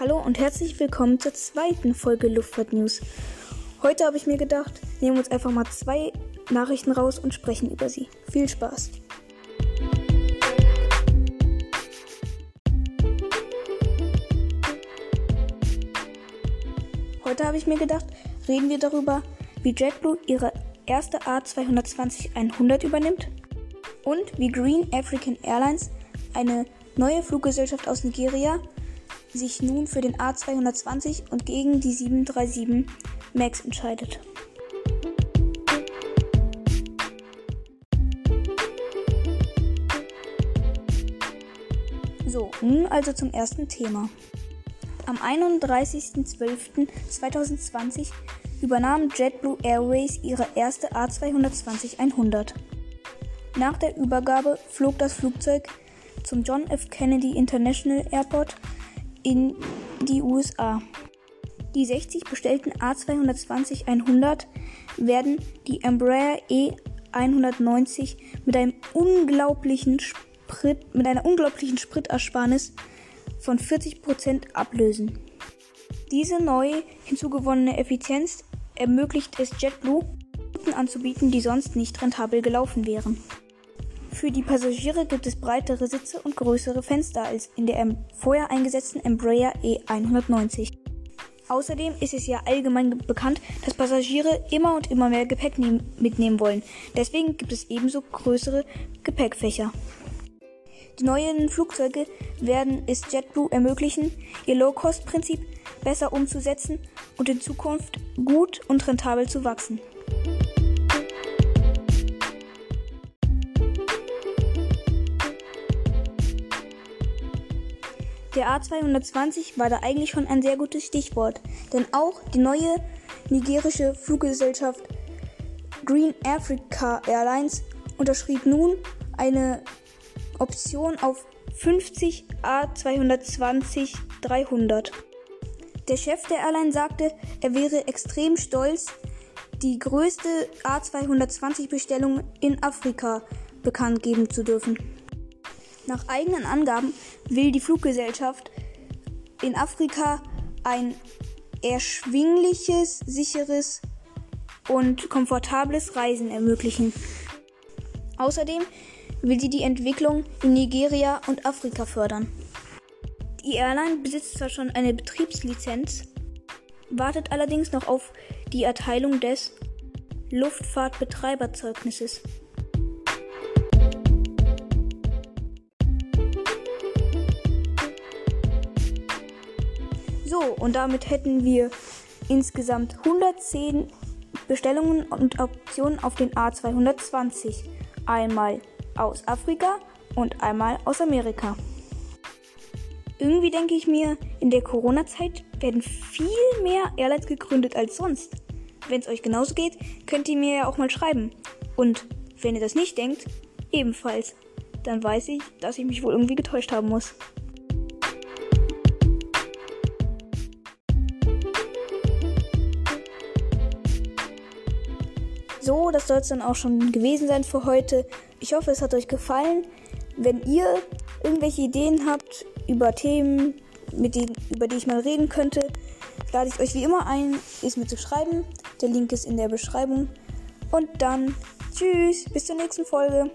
Hallo und herzlich willkommen zur zweiten Folge Luftfahrt News. Heute habe ich mir gedacht, nehmen wir uns einfach mal zwei Nachrichten raus und sprechen über sie. Viel Spaß! Heute habe ich mir gedacht, reden wir darüber, wie JetBlue ihre erste A220-100 übernimmt und wie Green African Airlines, eine neue Fluggesellschaft aus Nigeria, sich nun für den A220 und gegen die 737 MAX entscheidet. So, nun also zum ersten Thema. Am 31.12.2020 übernahm JetBlue Airways ihre erste A220-100. Nach der Übergabe flog das Flugzeug zum John F. Kennedy International Airport in die USA. Die 60 bestellten A220-100 werden die Embraer E190 mit einem unglaublichen Sprit, mit einer unglaublichen Spritersparnis von 40% ablösen. Diese neu hinzugewonnene Effizienz ermöglicht es JetBlue, Routen anzubieten, die sonst nicht rentabel gelaufen wären. Für die Passagiere gibt es breitere Sitze und größere Fenster als in der vorher eingesetzten Embraer E190. Außerdem ist es ja allgemein bekannt, dass Passagiere immer und immer mehr Gepäck mitnehmen wollen. Deswegen gibt es ebenso größere Gepäckfächer. Die neuen Flugzeuge werden es JetBlue ermöglichen, ihr Low-Cost-Prinzip besser umzusetzen und in Zukunft gut und rentabel zu wachsen. Der A220 war da eigentlich schon ein sehr gutes Stichwort, denn auch die neue nigerische Fluggesellschaft Green Africa Airlines unterschrieb nun eine Option auf 50 A220-300. Der Chef der Airline sagte, er wäre extrem stolz, die größte A220-Bestellung in Afrika bekannt geben zu dürfen. Nach eigenen Angaben will die Fluggesellschaft in Afrika ein erschwingliches, sicheres und komfortables Reisen ermöglichen. Außerdem will sie die Entwicklung in Nigeria und Afrika fördern. Die Airline besitzt zwar schon eine Betriebslizenz, wartet allerdings noch auf die Erteilung des Luftfahrtbetreiberzeugnisses. So, und damit hätten wir insgesamt 110 Bestellungen und Optionen auf den A220. Einmal aus Afrika und einmal aus Amerika. Irgendwie denke ich mir, in der Corona-Zeit werden viel mehr Airlines gegründet als sonst. Wenn es euch genauso geht, könnt ihr mir ja auch mal schreiben. Und wenn ihr das nicht denkt, ebenfalls. Dann weiß ich, dass ich mich wohl irgendwie getäuscht haben muss. So, das soll es dann auch schon gewesen sein für heute. Ich hoffe, es hat euch gefallen. Wenn ihr irgendwelche Ideen habt über Themen, mit denen, über die ich mal reden könnte, lade ich euch wie immer ein, es mir zu schreiben. Der Link ist in der Beschreibung. Und dann tschüss, bis zur nächsten Folge.